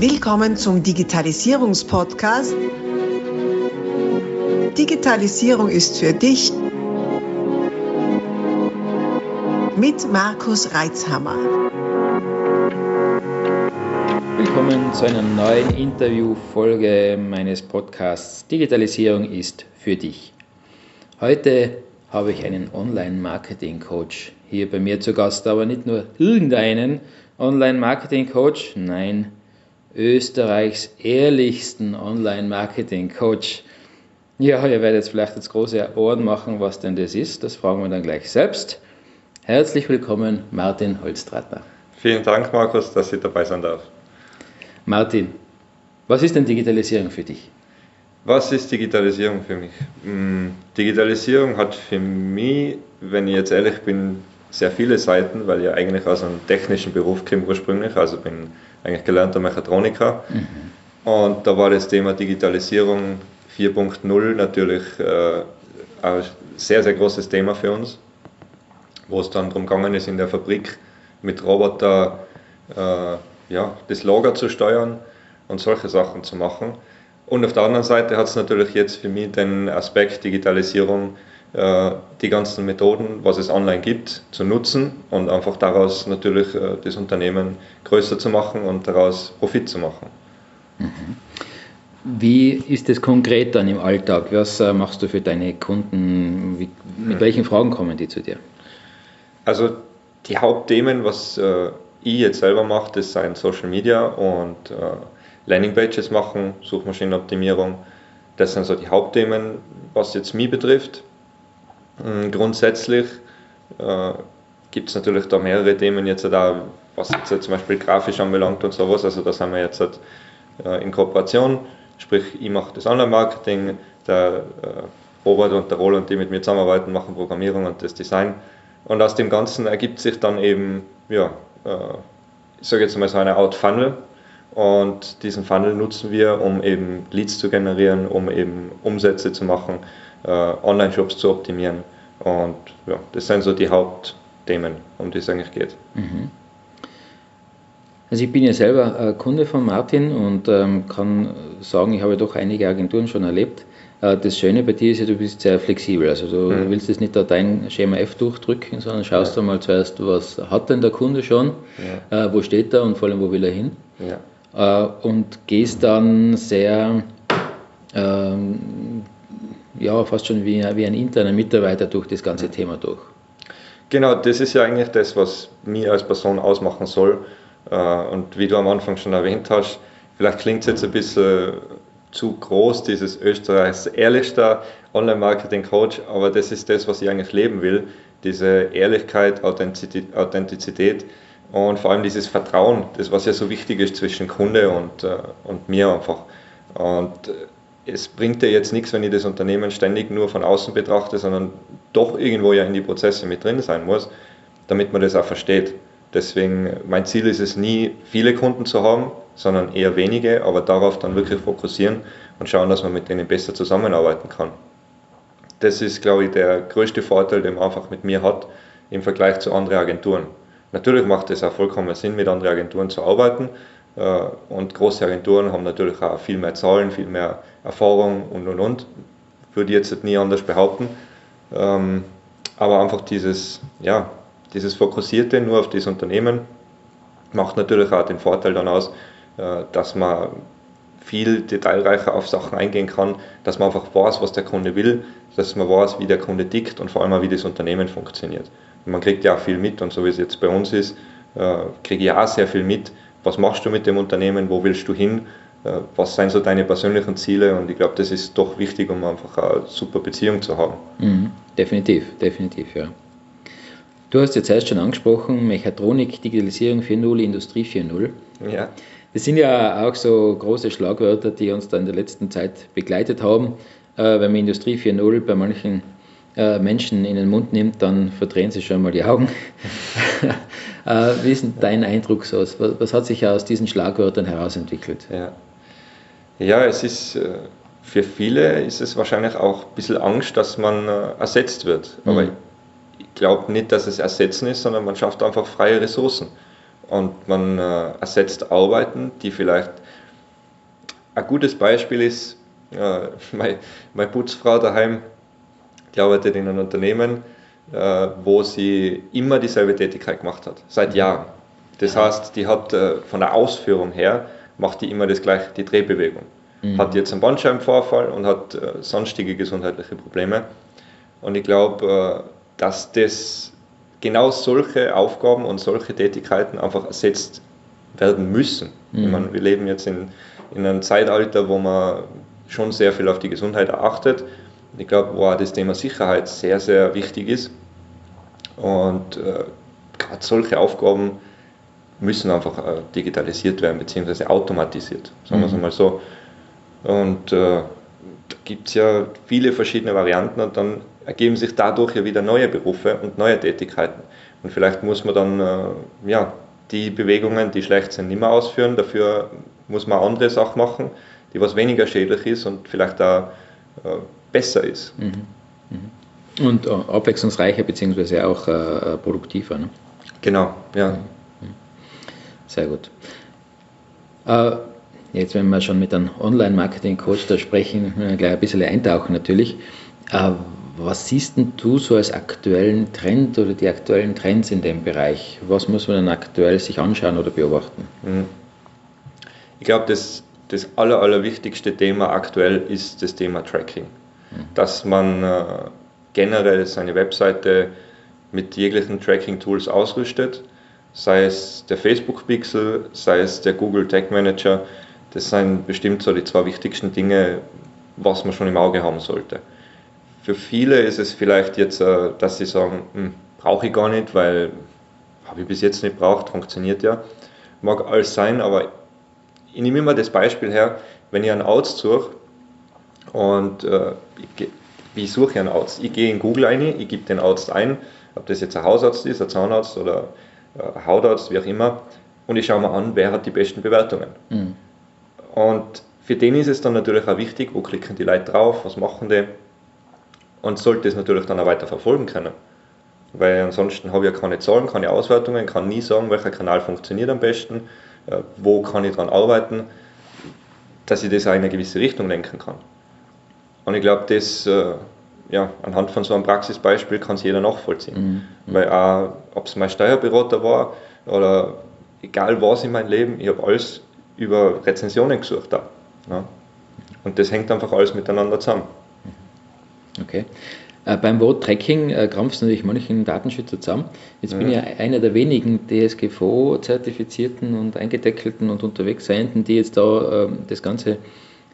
Willkommen zum Digitalisierungspodcast. Digitalisierung ist für dich mit Markus Reitzhammer. Willkommen zu einer neuen Interviewfolge meines Podcasts Digitalisierung ist für dich. Heute habe ich einen Online-Marketing-Coach hier bei mir zu Gast, aber nicht nur irgendeinen Online-Marketing-Coach, nein, Österreichs ehrlichsten Online-Marketing-Coach. Ja, ihr werdet jetzt vielleicht jetzt große Ohren machen, was denn das ist. Das fragen wir dann gleich selbst. Herzlich willkommen, Martin Holstratner. Vielen Dank, Markus, dass ich dabei sein darf. Martin, was ist denn Digitalisierung für dich? Was ist Digitalisierung für mich? Hm, Digitalisierung hat für mich, wenn ich jetzt ehrlich bin, sehr viele Seiten, weil ich eigentlich aus einem technischen Beruf komme ursprünglich, also bin eigentlich gelernter Mechatroniker. Mhm. Und da war das Thema Digitalisierung 4.0 natürlich äh, ein sehr, sehr großes Thema für uns, wo es dann darum gegangen ist, in der Fabrik mit Roboter äh, ja, das Lager zu steuern und solche Sachen zu machen. Und auf der anderen Seite hat es natürlich jetzt für mich den Aspekt Digitalisierung die ganzen Methoden, was es online gibt, zu nutzen und einfach daraus natürlich äh, das Unternehmen größer zu machen und daraus Profit zu machen. Wie ist das konkret dann im Alltag? Was äh, machst du für deine Kunden? Wie, mit welchen Fragen kommen die zu dir? Also die Hauptthemen, was ich jetzt selber mache, das sind Social Media und Landingpages machen, Suchmaschinenoptimierung. Das sind so die Hauptthemen, was jetzt mich betrifft. Mm, grundsätzlich äh, gibt es natürlich da mehrere Themen jetzt da, was jetzt zum Beispiel grafisch anbelangt und sowas. Also da sind wir jetzt äh, in Kooperation, sprich ich mache das Online-Marketing, der äh, Robert und der Roland, die mit mir zusammenarbeiten, machen Programmierung und das Design. Und aus dem Ganzen ergibt sich dann eben, ja, äh, ich sage jetzt mal so eine Art Funnel. Und diesen Funnel nutzen wir, um eben Leads zu generieren, um eben Umsätze zu machen, äh, Online-Shops zu optimieren. Und ja, das sind so die Hauptthemen, um die es eigentlich geht. Mhm. Also ich bin ja selber äh, Kunde von Martin und ähm, kann sagen, ich habe doch einige Agenturen schon erlebt. Äh, das Schöne bei dir ist ja, du bist sehr flexibel. Also du mhm. willst jetzt nicht da dein Schema F durchdrücken, sondern schaust ja. du mal zuerst, was hat denn der Kunde schon, ja. äh, wo steht er und vor allem, wo will er hin. Ja. Äh, und gehst dann sehr ähm, ja, fast schon wie, wie ein interner Mitarbeiter durch das ganze Thema durch. Genau, das ist ja eigentlich das, was mich als Person ausmachen soll. Äh, und wie du am Anfang schon erwähnt hast, vielleicht klingt es jetzt ein bisschen zu groß, dieses Österreichs ehrlichster Online-Marketing-Coach, aber das ist das, was ich eigentlich leben will. Diese Ehrlichkeit, Authentizität und vor allem dieses Vertrauen, das was ja so wichtig ist zwischen Kunde und, äh, und mir einfach. Und es bringt ja jetzt nichts, wenn ich das Unternehmen ständig nur von außen betrachte, sondern doch irgendwo ja in die Prozesse mit drin sein muss, damit man das auch versteht. Deswegen, mein Ziel ist es nie, viele Kunden zu haben, sondern eher wenige, aber darauf dann wirklich fokussieren und schauen, dass man mit denen besser zusammenarbeiten kann. Das ist, glaube ich, der größte Vorteil, den man einfach mit mir hat im Vergleich zu anderen Agenturen. Natürlich macht es auch vollkommen Sinn, mit anderen Agenturen zu arbeiten, und große Agenturen haben natürlich auch viel mehr Zahlen, viel mehr Erfahrung und und und. Würde ich jetzt nie anders behaupten. Ähm, aber einfach dieses, ja, dieses Fokussierte nur auf das Unternehmen macht natürlich auch den Vorteil dann aus, äh, dass man viel detailreicher auf Sachen eingehen kann, dass man einfach weiß, was der Kunde will, dass man weiß, wie der Kunde tickt und vor allem auch, wie das Unternehmen funktioniert. Und man kriegt ja auch viel mit und so wie es jetzt bei uns ist, äh, kriege ich auch sehr viel mit, was machst du mit dem Unternehmen, wo willst du hin, äh, was sind so deine persönlichen Ziele und ich glaube, das ist doch wichtig, um einfach eine super Beziehung zu haben. Mhm, definitiv, definitiv, ja. Du hast jetzt erst schon angesprochen, Mechatronik, Digitalisierung 4.0, Industrie 4.0. Ja. Das sind ja auch so große Schlagwörter, die uns da in der letzten Zeit begleitet haben. Äh, wenn man Industrie 4.0 bei manchen äh, Menschen in den Mund nimmt, dann verdrehen sie schon mal die Augen. äh, wie ist denn dein Eindruck so? Was, was hat sich aus diesen Schlagwörtern herausentwickelt? Ja, ja es ist äh, für viele ist es wahrscheinlich auch ein bisschen Angst, dass man äh, ersetzt wird. Aber mhm. ich glaube nicht, dass es ersetzen ist, sondern man schafft einfach freie Ressourcen. und man ersetzt Arbeiten, die vielleicht ein gutes Beispiel ist, meine, meine Putzfrau daheim, die arbeitet in einem Unternehmen, äh, wo sie immer dieselbe Tätigkeit gemacht hat, seit Jahren. Das heißt, die hat äh, von der Ausführung her, macht die immer das gleiche, die Drehbewegung. Mhm. Hat jetzt einen Bandscheibenvorfall und hat äh, sonstige gesundheitliche Probleme. Und ich glaube, äh, dass das genau solche Aufgaben und solche Tätigkeiten einfach ersetzt werden müssen. Mhm. Ich meine, wir leben jetzt in, in einem Zeitalter, wo man schon sehr viel auf die Gesundheit achtet. Ich glaube, wo auch das Thema Sicherheit sehr, sehr wichtig ist. Und äh, gerade solche Aufgaben müssen einfach äh, digitalisiert werden, beziehungsweise automatisiert, sagen wir es mhm. mal so. Und äh, da gibt es ja viele verschiedene Varianten und dann ergeben sich dadurch ja wieder neue Berufe und neue Tätigkeiten. Und vielleicht muss man dann äh, ja, die Bewegungen, die schlecht sind, nicht mehr ausführen. Dafür muss man andere Sachen machen, die was weniger schädlich ist und vielleicht da besser ist. Mhm. Mhm. Und äh, abwechslungsreicher bzw. auch äh, produktiver. Ne? Genau, ja. Mhm. Sehr gut. Äh, jetzt, wenn wir schon mit einem Online-Marketing-Coach da sprechen, gleich ein bisschen eintauchen natürlich. Äh, was siehst du so als aktuellen Trend oder die aktuellen Trends in dem Bereich? Was muss man dann aktuell sich anschauen oder beobachten? Mhm. Ich glaube, das, das aller, allerwichtigste Thema aktuell ist das Thema Tracking. Dass man äh, generell seine Webseite mit jeglichen Tracking-Tools ausrüstet, sei es der Facebook-Pixel, sei es der Google Tag Manager. Das sind bestimmt so die zwei wichtigsten Dinge, was man schon im Auge haben sollte. Für viele ist es vielleicht jetzt, äh, dass sie sagen, hm, brauche ich gar nicht, weil habe ich bis jetzt nicht braucht, funktioniert ja. Mag alles sein, aber ich nehme immer das Beispiel her, wenn ich einen Arzt suche und äh, ich, wie suche ich einen Arzt? Ich gehe in Google ein, ich gebe den Arzt ein, ob das jetzt ein Hausarzt ist, ein Zahnarzt oder ein Hautarzt, wie auch immer, und ich schaue mir an, wer hat die besten Bewertungen. Mhm. Und für den ist es dann natürlich auch wichtig, wo klicken die Leute drauf, was machen die und sollte es natürlich dann auch weiter verfolgen können. Weil ansonsten habe ich ja keine Zahlen, keine Auswertungen, kann nie sagen, welcher Kanal funktioniert am besten, äh, wo kann ich daran arbeiten, dass ich das auch in eine gewisse Richtung lenken kann. Und ich glaube, das äh, ja, anhand von so einem Praxisbeispiel kann es jeder nachvollziehen. Mhm. Weil auch, ob es mein Steuerberater war oder egal was in meinem Leben, ich habe alles über Rezensionen gesucht. Da, ja. Und das hängt einfach alles miteinander zusammen. Okay. Äh, beim Wort Tracking äh, krampft natürlich manchen Datenschützer zusammen. Jetzt mhm. bin ich ja einer der wenigen DSGVO-zertifizierten und eingedeckelten und unterwegs Seienden, die jetzt da äh, das Ganze,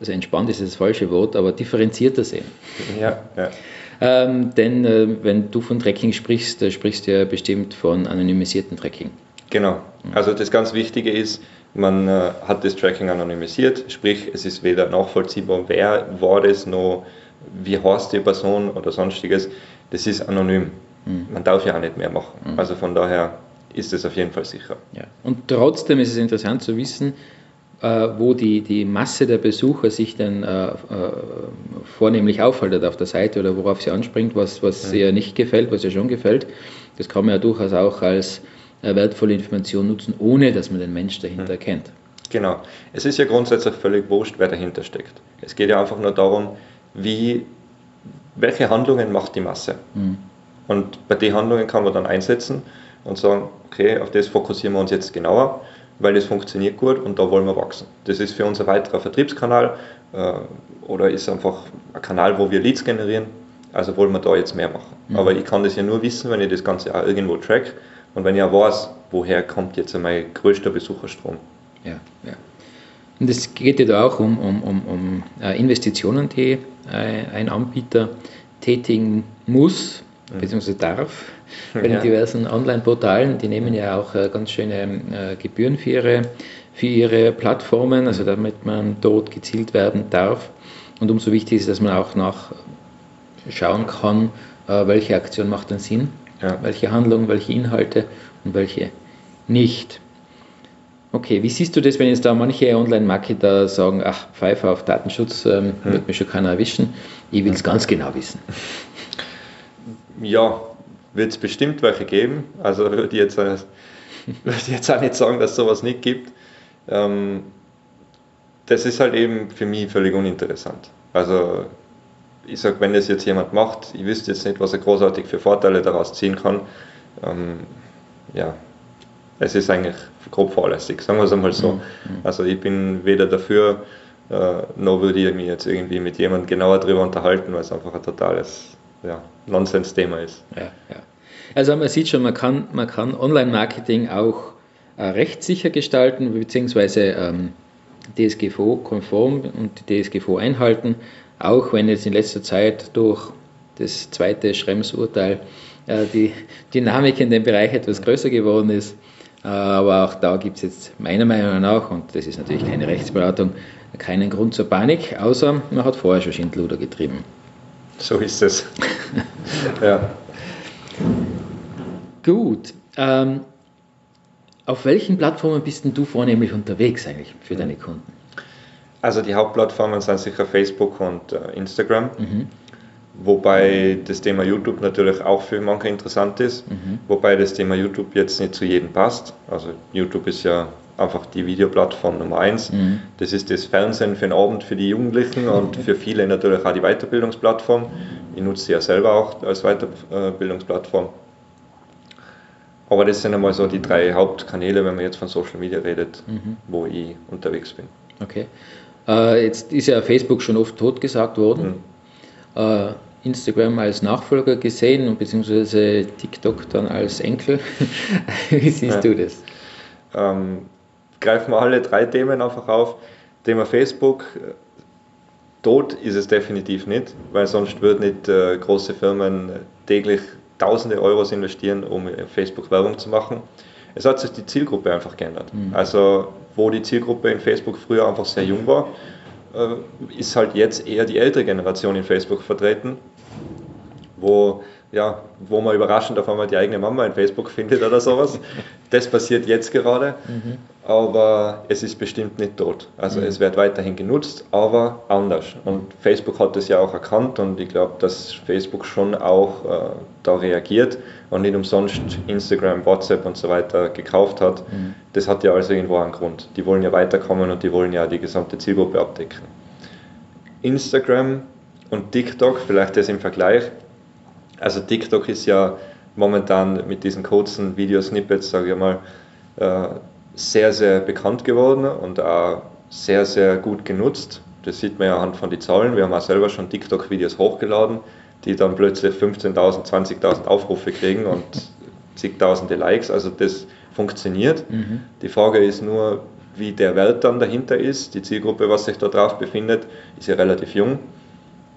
also entspannt ist das falsche Wort, aber differenzierter sehen. Ja, ja. Ähm, denn äh, wenn du von Tracking sprichst, äh, sprichst du ja bestimmt von anonymisierten Tracking. Genau. Mhm. Also das ganz Wichtige ist, man äh, hat das Tracking anonymisiert, sprich es ist weder nachvollziehbar, wer war das noch wie heißt die Person oder sonstiges, das ist anonym. Mhm. Man darf ja auch nicht mehr machen. Mhm. Also von daher ist es auf jeden Fall sicher. Ja. Und trotzdem ist es interessant zu wissen, wo die, die Masse der Besucher sich dann äh, äh, vornehmlich aufhaltet auf der Seite oder worauf sie anspringt, was, was ja. ihr nicht gefällt, was ihr schon gefällt. Das kann man ja durchaus auch als äh, wertvolle Information nutzen, ohne dass man den Mensch dahinter mhm. kennt. Genau. Es ist ja grundsätzlich völlig wurscht, wer dahinter steckt. Es geht ja einfach nur darum, wie, welche Handlungen macht die Masse. Mhm. Und bei den Handlungen kann man dann einsetzen und sagen, okay, auf das fokussieren wir uns jetzt genauer, weil das funktioniert gut und da wollen wir wachsen. Das ist für uns ein weiterer Vertriebskanal äh, oder ist einfach ein Kanal, wo wir Leads generieren. Also wollen wir da jetzt mehr machen. Mhm. Aber ich kann das ja nur wissen, wenn ich das Ganze auch irgendwo track und wenn ich auch weiß, woher kommt jetzt mein größter Besucherstrom. Ja, ja. Und es geht ja da auch um, um, um, um äh, Investitionen, die äh, ein Anbieter tätigen muss, bzw. darf, bei den ja. diversen Online-Portalen. Die nehmen ja auch äh, ganz schöne Gebühren für ihre, für ihre Plattformen, also damit man dort gezielt werden darf. Und umso wichtiger ist, dass man auch nachschauen kann, welche Aktion macht dann Sinn, ja. welche Handlung, welche Inhalte und welche nicht. Okay, wie siehst du das, wenn jetzt da manche Online-Marketer sagen, ach, Pfeife auf Datenschutz, ähm, hm. wird mir schon keiner erwischen, ich will es ganz genau wissen? Ja, wird es bestimmt welche geben. Also würde ich jetzt würde jetzt auch nicht sagen, dass es sowas nicht gibt. Ähm, das ist halt eben für mich völlig uninteressant. Also ich sage, wenn das jetzt jemand macht, ich wüsste jetzt nicht, was er großartig für Vorteile daraus ziehen kann. Ähm, ja, es ist eigentlich grob fahrlässig, sagen wir es einmal so. Mhm. Also ich bin weder dafür, äh, noch würde ich mich jetzt irgendwie mit jemandem genauer darüber unterhalten, weil es einfach ein totales ja, Nonsens-Thema ist. Ja, ja. Also man sieht schon, man kann, man kann Online-Marketing auch äh, rechtssicher gestalten, beziehungsweise ähm, DSGVO-konform und die DSGVO einhalten, auch wenn jetzt in letzter Zeit durch das zweite Schrems-Urteil äh, die Dynamik in dem Bereich etwas größer geworden ist. Äh, aber auch da gibt es jetzt meiner Meinung nach, und das ist natürlich keine Rechtsberatung, keinen Grund zur Panik, außer man hat vorher schon Schindluder getrieben. So ist es. ja. Gut. Ähm, auf welchen Plattformen bist denn du vornehmlich unterwegs eigentlich für deine Kunden? Also die Hauptplattformen sind sicher Facebook und äh, Instagram. Mhm. Wobei das Thema YouTube natürlich auch für manche interessant ist, mhm. wobei das Thema YouTube jetzt nicht zu jedem passt. Also YouTube ist ja einfach die Videoplattform Nummer eins. Mhm. Das ist das Fernsehen für den Abend für die Jugendlichen und für viele natürlich auch die Weiterbildungsplattform. Ich nutze sie ja selber auch als Weiterbildungsplattform. Aber das sind einmal so die drei Hauptkanäle, wenn man jetzt von Social Media redet, mhm. wo ich unterwegs bin. Okay. Äh, jetzt ist ja Facebook schon oft totgesagt worden. Mhm. Äh, Instagram als Nachfolger gesehen und beziehungsweise TikTok dann als Enkel. Wie siehst ja. du das? Ähm, greifen wir alle drei Themen einfach auf. Thema Facebook, tot ist es definitiv nicht, weil sonst würden nicht äh, große Firmen täglich tausende Euros investieren, um Facebook Werbung zu machen. Es hat sich die Zielgruppe einfach geändert. Mhm. Also wo die Zielgruppe in Facebook früher einfach sehr jung war, äh, ist halt jetzt eher die ältere Generation in Facebook vertreten, wo, ja, wo man überraschend auf einmal die eigene Mama in Facebook findet oder sowas. Das passiert jetzt gerade, mhm. aber es ist bestimmt nicht tot. Also mhm. es wird weiterhin genutzt, aber anders. Und Facebook hat das ja auch erkannt und ich glaube, dass Facebook schon auch äh, da reagiert und nicht umsonst Instagram, WhatsApp und so weiter gekauft hat. Mhm. Das hat ja also irgendwo einen Grund. Die wollen ja weiterkommen und die wollen ja die gesamte Zielgruppe abdecken. Instagram und TikTok, vielleicht das im Vergleich. Also TikTok ist ja momentan mit diesen kurzen Videosnippets, sage ich mal, äh, sehr, sehr bekannt geworden und auch sehr, sehr gut genutzt. Das sieht man ja anhand von den Zahlen. Wir haben auch selber schon TikTok-Videos hochgeladen, die dann plötzlich 15.000, 20.000 Aufrufe kriegen und zigtausende Likes. Also das funktioniert. Mhm. Die Frage ist nur, wie der Wert dann dahinter ist. Die Zielgruppe, was sich da drauf befindet, ist ja relativ jung.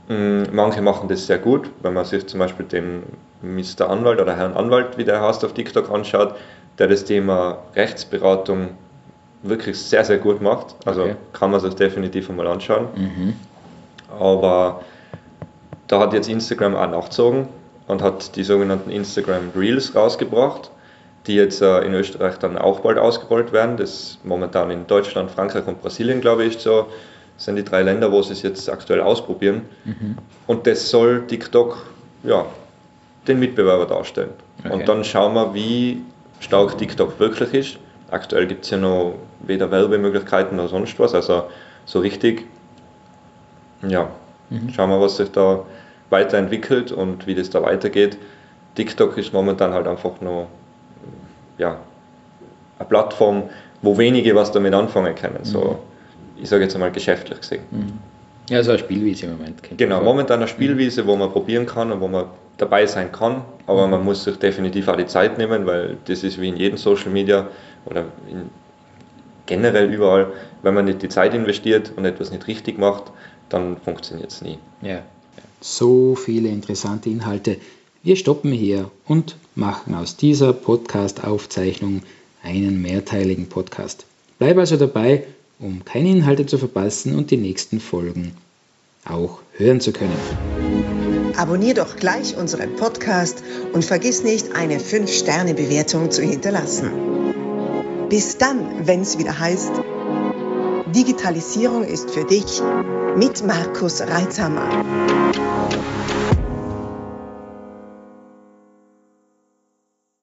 Mm, manche machen das sehr gut, wenn man sich zum Beispiel den Mr. Anwalt oder Herrn Anwalt, wie der heißt, auf TikTok anschaut, der das Thema Rechtsberatung wirklich sehr, sehr gut macht. Also okay. kann man sich definitiv einmal anschauen. Mhm. Aber da hat jetzt Instagram auch nachgezogen und hat die sogenannten Instagram Reels rausgebracht, die jetzt äh, in Österreich dann auch bald ausgerollt werden. Das momentan in Deutschland, Frankreich und Brasilien, glaube ich, so sind die drei Länder, wo sie es jetzt aktuell ausprobieren. Mhm. Und das soll TikTok ja, den Mitbewerber darstellen. Okay. Und dann schauen wir, wie stark TikTok wirklich ist. Aktuell gibt es ja noch weder Werbemöglichkeiten noch sonst was. Also so richtig, ja, mhm. schauen wir, was sich da weiterentwickelt und wie das da weitergeht. TikTok ist momentan halt einfach nur ja, eine Plattform, wo wenige was damit anfangen können. So, mhm. Ich sage jetzt einmal geschäftlich gesehen. Mhm. Ja, so eine Spielwiese im Moment. Genau, momentan eine Spielwiese, wo man probieren kann und wo man dabei sein kann, aber man muss sich definitiv auch die Zeit nehmen, weil das ist wie in jedem Social Media oder generell überall, wenn man nicht die Zeit investiert und etwas nicht richtig macht, dann funktioniert es nie. Ja. So viele interessante Inhalte. Wir stoppen hier und machen aus dieser Podcast-Aufzeichnung einen mehrteiligen Podcast. Bleib also dabei, um keine Inhalte zu verpassen und die nächsten Folgen auch hören zu können. Abonnier doch gleich unseren Podcast und vergiss nicht, eine 5-Sterne-Bewertung zu hinterlassen. Bis dann, wenn es wieder heißt, Digitalisierung ist für dich mit Markus Reitzhammer.